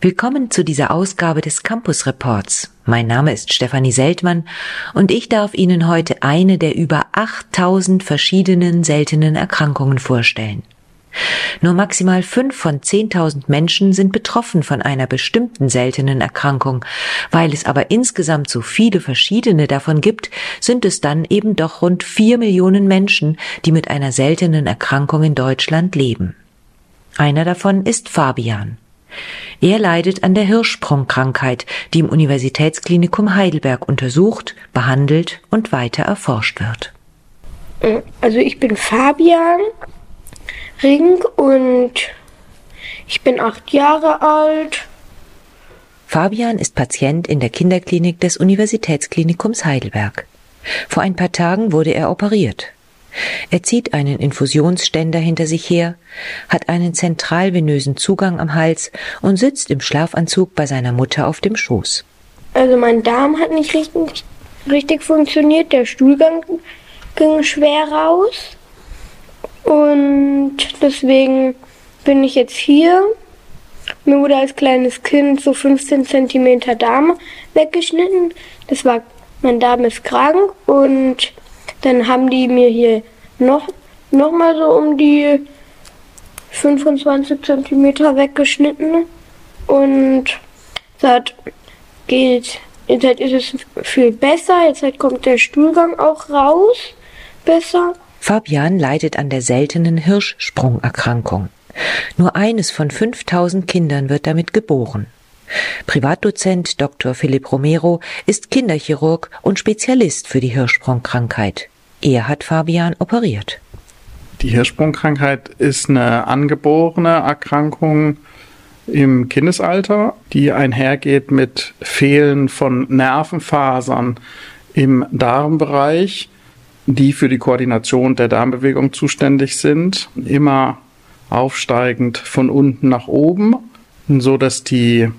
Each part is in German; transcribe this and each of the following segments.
Willkommen zu dieser Ausgabe des Campus Reports. Mein Name ist Stefanie Seltmann und ich darf Ihnen heute eine der über 8000 verschiedenen seltenen Erkrankungen vorstellen. Nur maximal fünf von 10.000 Menschen sind betroffen von einer bestimmten seltenen Erkrankung. Weil es aber insgesamt so viele verschiedene davon gibt, sind es dann eben doch rund vier Millionen Menschen, die mit einer seltenen Erkrankung in Deutschland leben. Einer davon ist Fabian. Er leidet an der Hirschsprungkrankheit, die im Universitätsklinikum Heidelberg untersucht, behandelt und weiter erforscht wird. Äh, also ich bin Fabian Ring und ich bin acht Jahre alt. Fabian ist Patient in der Kinderklinik des Universitätsklinikums Heidelberg. Vor ein paar Tagen wurde er operiert. Er zieht einen Infusionsständer hinter sich her, hat einen zentralvenösen Zugang am Hals und sitzt im Schlafanzug bei seiner Mutter auf dem Schoß. Also mein Darm hat nicht richtig, richtig funktioniert, der Stuhlgang ging schwer raus und deswegen bin ich jetzt hier. Mir wurde als kleines Kind so 15 cm Darm weggeschnitten. Das war, mein Darm ist krank und dann haben die mir hier noch, noch mal so um die 25 cm weggeschnitten. Und seit geht, jetzt ist es viel besser. Jetzt kommt der Stuhlgang auch raus. Besser. Fabian leidet an der seltenen Hirschsprungerkrankung. Nur eines von 5000 Kindern wird damit geboren. Privatdozent Dr. Philipp Romero ist Kinderchirurg und Spezialist für die Hirschsprungkrankheit. Er hat Fabian operiert. Die Hirschsprungkrankheit ist eine angeborene Erkrankung im Kindesalter, die einhergeht mit Fehlen von Nervenfasern im Darmbereich, die für die Koordination der Darmbewegung zuständig sind, immer aufsteigend von unten nach oben, so dass die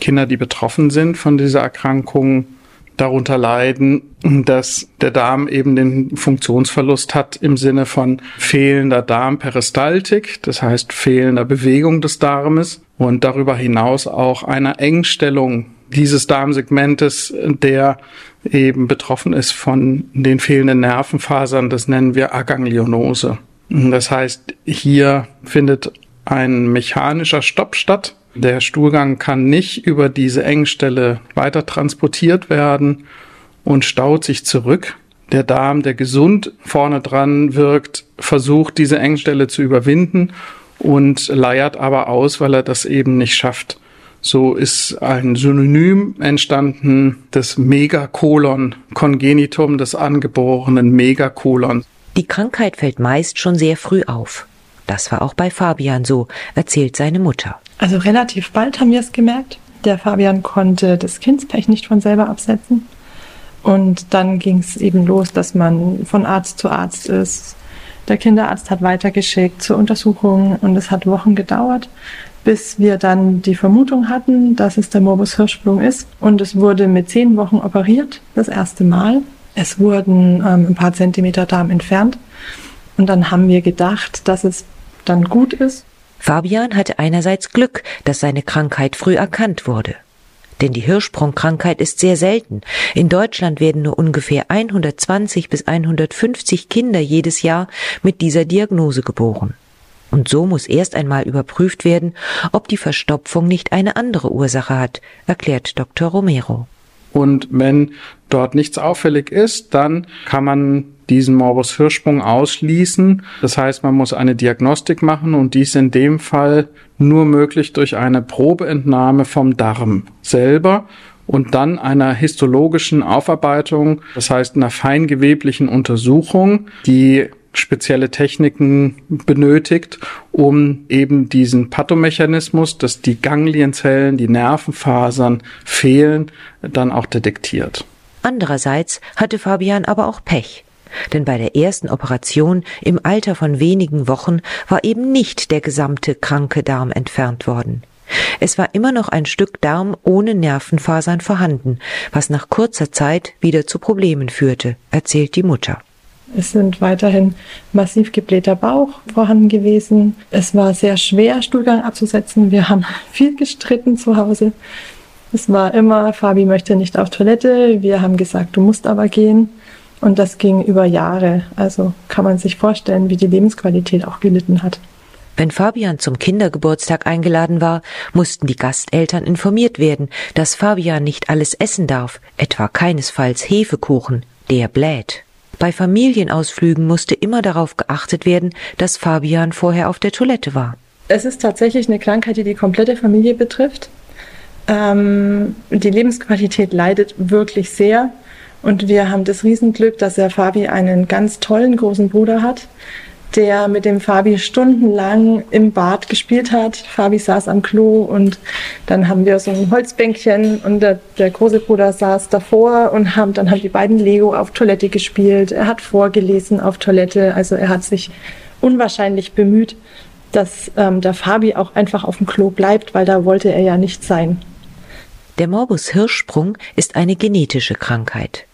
Kinder, die betroffen sind von dieser Erkrankung, darunter leiden, dass der Darm eben den Funktionsverlust hat im Sinne von fehlender Darmperistaltik, das heißt fehlender Bewegung des Darmes und darüber hinaus auch einer Engstellung dieses Darmsegmentes, der eben betroffen ist von den fehlenden Nervenfasern, das nennen wir Aganglionose. Das heißt, hier findet ein mechanischer Stopp statt der Stuhlgang kann nicht über diese Engstelle weiter transportiert werden und staut sich zurück. Der Darm, der gesund vorne dran wirkt, versucht diese Engstelle zu überwinden und leiert aber aus, weil er das eben nicht schafft. So ist ein Synonym entstanden, das Megakolon, Kongenitum des angeborenen Megakolon. Die Krankheit fällt meist schon sehr früh auf. Das war auch bei Fabian so, erzählt seine Mutter. Also relativ bald haben wir es gemerkt. Der Fabian konnte das Kindspech nicht von selber absetzen. Und dann ging es eben los, dass man von Arzt zu Arzt ist. Der Kinderarzt hat weitergeschickt zur Untersuchung und es hat Wochen gedauert, bis wir dann die Vermutung hatten, dass es der Morbus Hirschsprung ist. Und es wurde mit zehn Wochen operiert, das erste Mal. Es wurden ähm, ein paar Zentimeter Darm entfernt. Und dann haben wir gedacht, dass es dann gut ist. Fabian hatte einerseits Glück, dass seine Krankheit früh erkannt wurde. Denn die Hirschsprungkrankheit ist sehr selten. In Deutschland werden nur ungefähr 120 bis 150 Kinder jedes Jahr mit dieser Diagnose geboren. Und so muss erst einmal überprüft werden, ob die Verstopfung nicht eine andere Ursache hat, erklärt Dr. Romero. Und wenn dort nichts auffällig ist, dann kann man diesen Morbus Hirschsprung ausschließen. Das heißt, man muss eine Diagnostik machen und dies in dem Fall nur möglich durch eine Probeentnahme vom Darm selber und dann einer histologischen Aufarbeitung, das heißt einer feingeweblichen Untersuchung, die spezielle Techniken benötigt, um eben diesen Pathomechanismus, dass die Ganglienzellen, die Nervenfasern fehlen, dann auch detektiert. Andererseits hatte Fabian aber auch Pech. Denn bei der ersten Operation im Alter von wenigen Wochen war eben nicht der gesamte kranke Darm entfernt worden. Es war immer noch ein Stück Darm ohne Nervenfasern vorhanden, was nach kurzer Zeit wieder zu Problemen führte, erzählt die Mutter. Es sind weiterhin massiv geblähter Bauch vorhanden gewesen. Es war sehr schwer, Stuhlgang abzusetzen. Wir haben viel gestritten zu Hause. Es war immer, Fabi möchte nicht auf Toilette. Wir haben gesagt, du musst aber gehen. Und das ging über Jahre. Also kann man sich vorstellen, wie die Lebensqualität auch gelitten hat. Wenn Fabian zum Kindergeburtstag eingeladen war, mussten die Gasteltern informiert werden, dass Fabian nicht alles essen darf, etwa keinesfalls Hefekuchen, der bläht. Bei Familienausflügen musste immer darauf geachtet werden, dass Fabian vorher auf der Toilette war. Es ist tatsächlich eine Krankheit, die die komplette Familie betrifft. Ähm, die Lebensqualität leidet wirklich sehr. Und wir haben das Riesenglück, dass der Fabi einen ganz tollen großen Bruder hat, der mit dem Fabi stundenlang im Bad gespielt hat. Fabi saß am Klo und dann haben wir so ein Holzbänkchen und der, der große Bruder saß davor und haben, dann haben die beiden Lego auf Toilette gespielt. Er hat vorgelesen auf Toilette. Also er hat sich unwahrscheinlich bemüht, dass ähm, der Fabi auch einfach auf dem Klo bleibt, weil da wollte er ja nicht sein. Der Morbus Hirschsprung ist eine genetische Krankheit.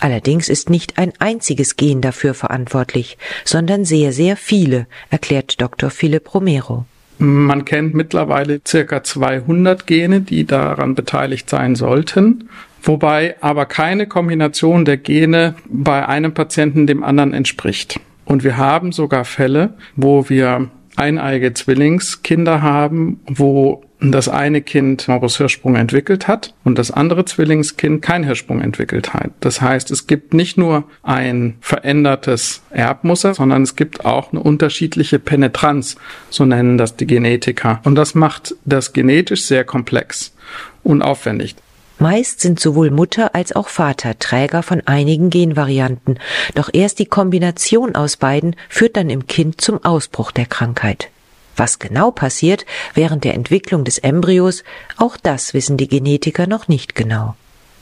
Allerdings ist nicht ein einziges Gen dafür verantwortlich, sondern sehr, sehr viele, erklärt Dr. Philipp Romero. Man kennt mittlerweile circa 200 Gene, die daran beteiligt sein sollten, wobei aber keine Kombination der Gene bei einem Patienten dem anderen entspricht. Und wir haben sogar Fälle, wo wir eineige Zwillingskinder haben, wo das eine Kind Morbus Hirschsprung entwickelt hat und das andere Zwillingskind kein Hirschsprung entwickelt hat. Das heißt, es gibt nicht nur ein verändertes Erbmuster, sondern es gibt auch eine unterschiedliche Penetranz, so nennen das die Genetiker. Und das macht das genetisch sehr komplex und aufwendig. Meist sind sowohl Mutter als auch Vater Träger von einigen Genvarianten, doch erst die Kombination aus beiden führt dann im Kind zum Ausbruch der Krankheit. Was genau passiert während der Entwicklung des Embryos, auch das wissen die Genetiker noch nicht genau.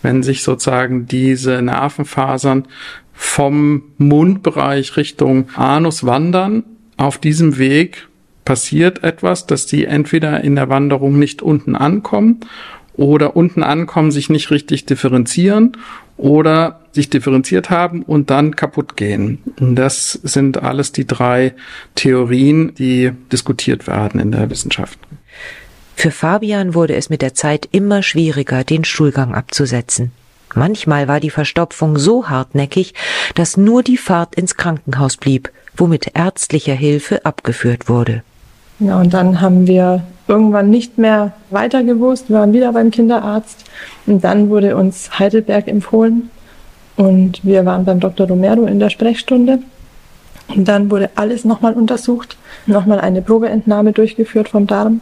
Wenn sich sozusagen diese Nervenfasern vom Mundbereich Richtung Anus wandern, auf diesem Weg passiert etwas, dass die entweder in der Wanderung nicht unten ankommen oder unten ankommen, sich nicht richtig differenzieren oder sich differenziert haben und dann kaputt gehen. Und das sind alles die drei Theorien, die diskutiert werden in der Wissenschaft. Für Fabian wurde es mit der Zeit immer schwieriger, den Stuhlgang abzusetzen. Manchmal war die Verstopfung so hartnäckig, dass nur die Fahrt ins Krankenhaus blieb, womit ärztlicher Hilfe abgeführt wurde. Ja, und dann haben wir irgendwann nicht mehr weiter gewusst. Wir waren wieder beim Kinderarzt und dann wurde uns Heidelberg empfohlen und wir waren beim Dr. Romero in der Sprechstunde. Und dann wurde alles nochmal untersucht, nochmal eine Probeentnahme durchgeführt vom Darm.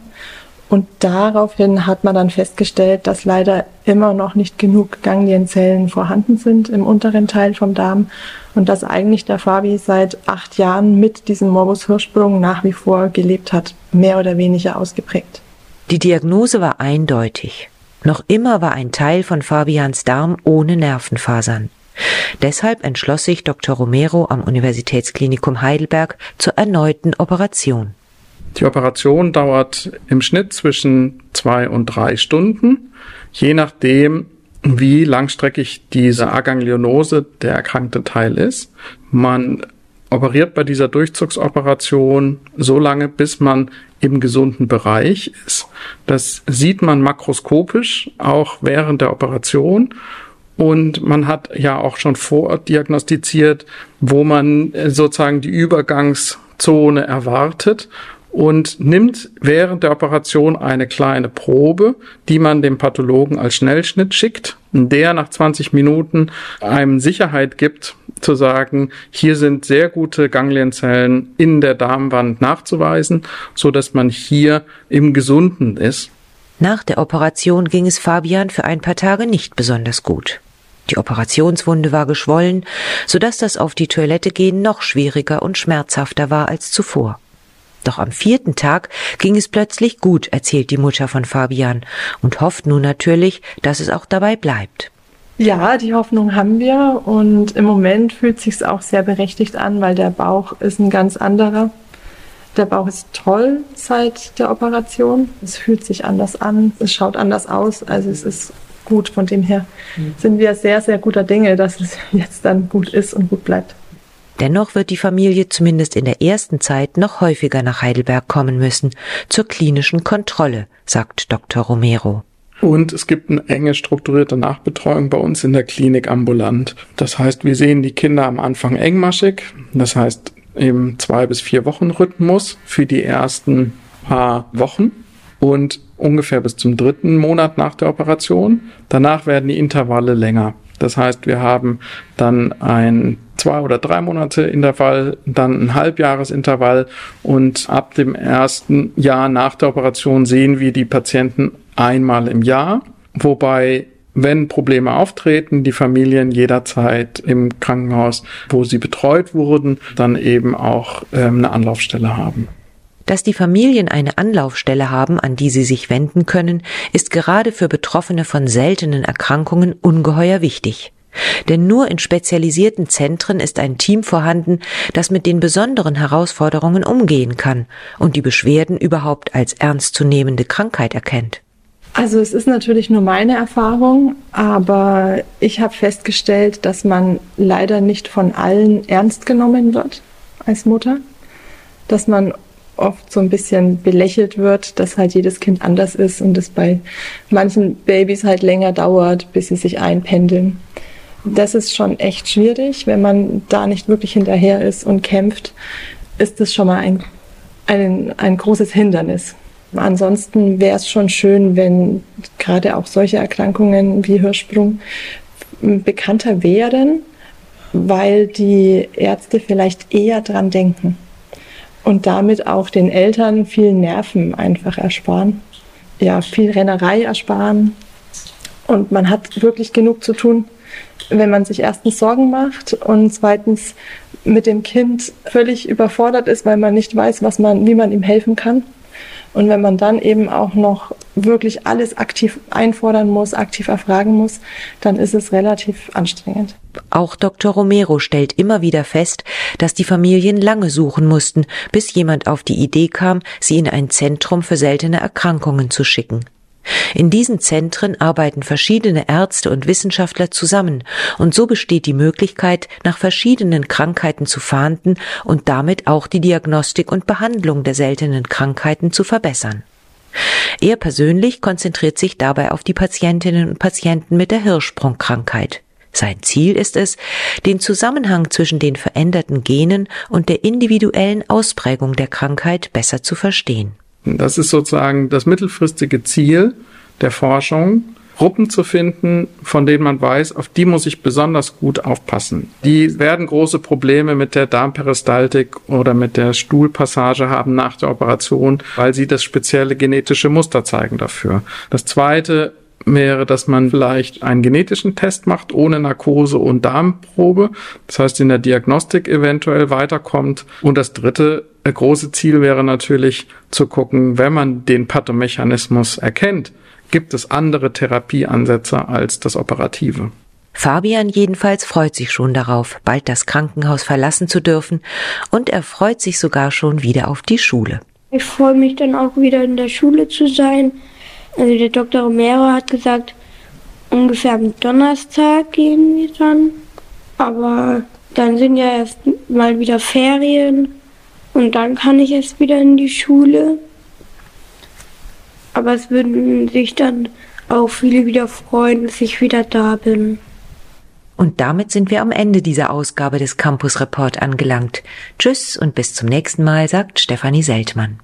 Und daraufhin hat man dann festgestellt, dass leider immer noch nicht genug Ganglienzellen vorhanden sind im unteren Teil vom Darm und dass eigentlich der Fabi seit acht Jahren mit diesem Morbus Hirschsprung nach wie vor gelebt hat, mehr oder weniger ausgeprägt. Die Diagnose war eindeutig. Noch immer war ein Teil von Fabians Darm ohne Nervenfasern. Deshalb entschloss sich Dr. Romero am Universitätsklinikum Heidelberg zur erneuten Operation. Die Operation dauert im Schnitt zwischen zwei und drei Stunden, je nachdem, wie langstreckig diese Aganglionose, der erkrankte Teil ist. Man operiert bei dieser Durchzugsoperation so lange, bis man im gesunden Bereich ist. Das sieht man makroskopisch auch während der Operation. Und man hat ja auch schon vordiagnostiziert, wo man sozusagen die Übergangszone erwartet und nimmt während der Operation eine kleine Probe, die man dem Pathologen als Schnellschnitt schickt, der nach 20 Minuten einem Sicherheit gibt, zu sagen, hier sind sehr gute Ganglienzellen in der Darmwand nachzuweisen, so dass man hier im Gesunden ist. Nach der Operation ging es Fabian für ein paar Tage nicht besonders gut. Die Operationswunde war geschwollen, so dass das auf die Toilette gehen noch schwieriger und schmerzhafter war als zuvor. Doch am vierten Tag ging es plötzlich gut, erzählt die Mutter von Fabian und hofft nun natürlich, dass es auch dabei bleibt. Ja, die Hoffnung haben wir und im Moment fühlt sich auch sehr berechtigt an, weil der Bauch ist ein ganz anderer. Der Bauch ist toll seit der Operation. Es fühlt sich anders an, es schaut anders aus, also es ist gut. Von dem her sind wir sehr, sehr guter Dinge, dass es jetzt dann gut ist und gut bleibt. Dennoch wird die Familie zumindest in der ersten Zeit noch häufiger nach Heidelberg kommen müssen, zur klinischen Kontrolle, sagt Dr. Romero. Und es gibt eine enge strukturierte Nachbetreuung bei uns in der Klinik ambulant. Das heißt, wir sehen die Kinder am Anfang engmaschig. Das heißt, im zwei bis vier Wochen Rhythmus für die ersten paar Wochen und ungefähr bis zum dritten Monat nach der Operation. Danach werden die Intervalle länger. Das heißt, wir haben dann ein zwei oder drei Monate Intervall, dann ein Halbjahresintervall und ab dem ersten Jahr nach der Operation sehen wir die Patienten einmal im Jahr, wobei wenn Probleme auftreten, die Familien jederzeit im Krankenhaus, wo sie betreut wurden, dann eben auch ähm, eine Anlaufstelle haben. Dass die Familien eine Anlaufstelle haben, an die sie sich wenden können, ist gerade für Betroffene von seltenen Erkrankungen ungeheuer wichtig. Denn nur in spezialisierten Zentren ist ein Team vorhanden, das mit den besonderen Herausforderungen umgehen kann und die Beschwerden überhaupt als ernstzunehmende Krankheit erkennt. Also es ist natürlich nur meine Erfahrung, aber ich habe festgestellt, dass man leider nicht von allen ernst genommen wird als Mutter, dass man oft so ein bisschen belächelt wird, dass halt jedes Kind anders ist und es bei manchen Babys halt länger dauert, bis sie sich einpendeln. Das ist schon echt schwierig, wenn man da nicht wirklich hinterher ist und kämpft, ist das schon mal ein, ein, ein großes Hindernis. Ansonsten wäre es schon schön, wenn gerade auch solche Erkrankungen wie Hirschsprung bekannter wären, weil die Ärzte vielleicht eher dran denken und damit auch den Eltern viel Nerven einfach ersparen. Ja, viel Rennerei ersparen. Und man hat wirklich genug zu tun, wenn man sich erstens Sorgen macht und zweitens mit dem Kind völlig überfordert ist, weil man nicht weiß, was man, wie man ihm helfen kann. Und wenn man dann eben auch noch wirklich alles aktiv einfordern muss, aktiv erfragen muss, dann ist es relativ anstrengend. Auch Dr. Romero stellt immer wieder fest, dass die Familien lange suchen mussten, bis jemand auf die Idee kam, sie in ein Zentrum für seltene Erkrankungen zu schicken. In diesen Zentren arbeiten verschiedene Ärzte und Wissenschaftler zusammen, und so besteht die Möglichkeit, nach verschiedenen Krankheiten zu fahnden und damit auch die Diagnostik und Behandlung der seltenen Krankheiten zu verbessern. Er persönlich konzentriert sich dabei auf die Patientinnen und Patienten mit der Hirschsprungkrankheit. Sein Ziel ist es, den Zusammenhang zwischen den veränderten Genen und der individuellen Ausprägung der Krankheit besser zu verstehen. Das ist sozusagen das mittelfristige Ziel der Forschung, Gruppen zu finden, von denen man weiß, auf die muss ich besonders gut aufpassen. Die werden große Probleme mit der Darmperistaltik oder mit der Stuhlpassage haben nach der Operation, weil sie das spezielle genetische Muster zeigen dafür. Das zweite wäre, dass man vielleicht einen genetischen Test macht ohne Narkose und Darmprobe. Das heißt, in der Diagnostik eventuell weiterkommt. Und das dritte große Ziel wäre natürlich zu gucken, wenn man den Pathomechanismus erkennt, gibt es andere Therapieansätze als das Operative. Fabian jedenfalls freut sich schon darauf, bald das Krankenhaus verlassen zu dürfen, und er freut sich sogar schon wieder auf die Schule. Ich freue mich dann auch wieder in der Schule zu sein. Also der Dr. Romero hat gesagt, ungefähr am Donnerstag gehen wir dann. Aber dann sind ja erst mal wieder Ferien und dann kann ich erst wieder in die Schule. Aber es würden sich dann auch viele wieder freuen, dass ich wieder da bin. Und damit sind wir am Ende dieser Ausgabe des Campus Report angelangt. Tschüss und bis zum nächsten Mal, sagt Stefanie Seltmann.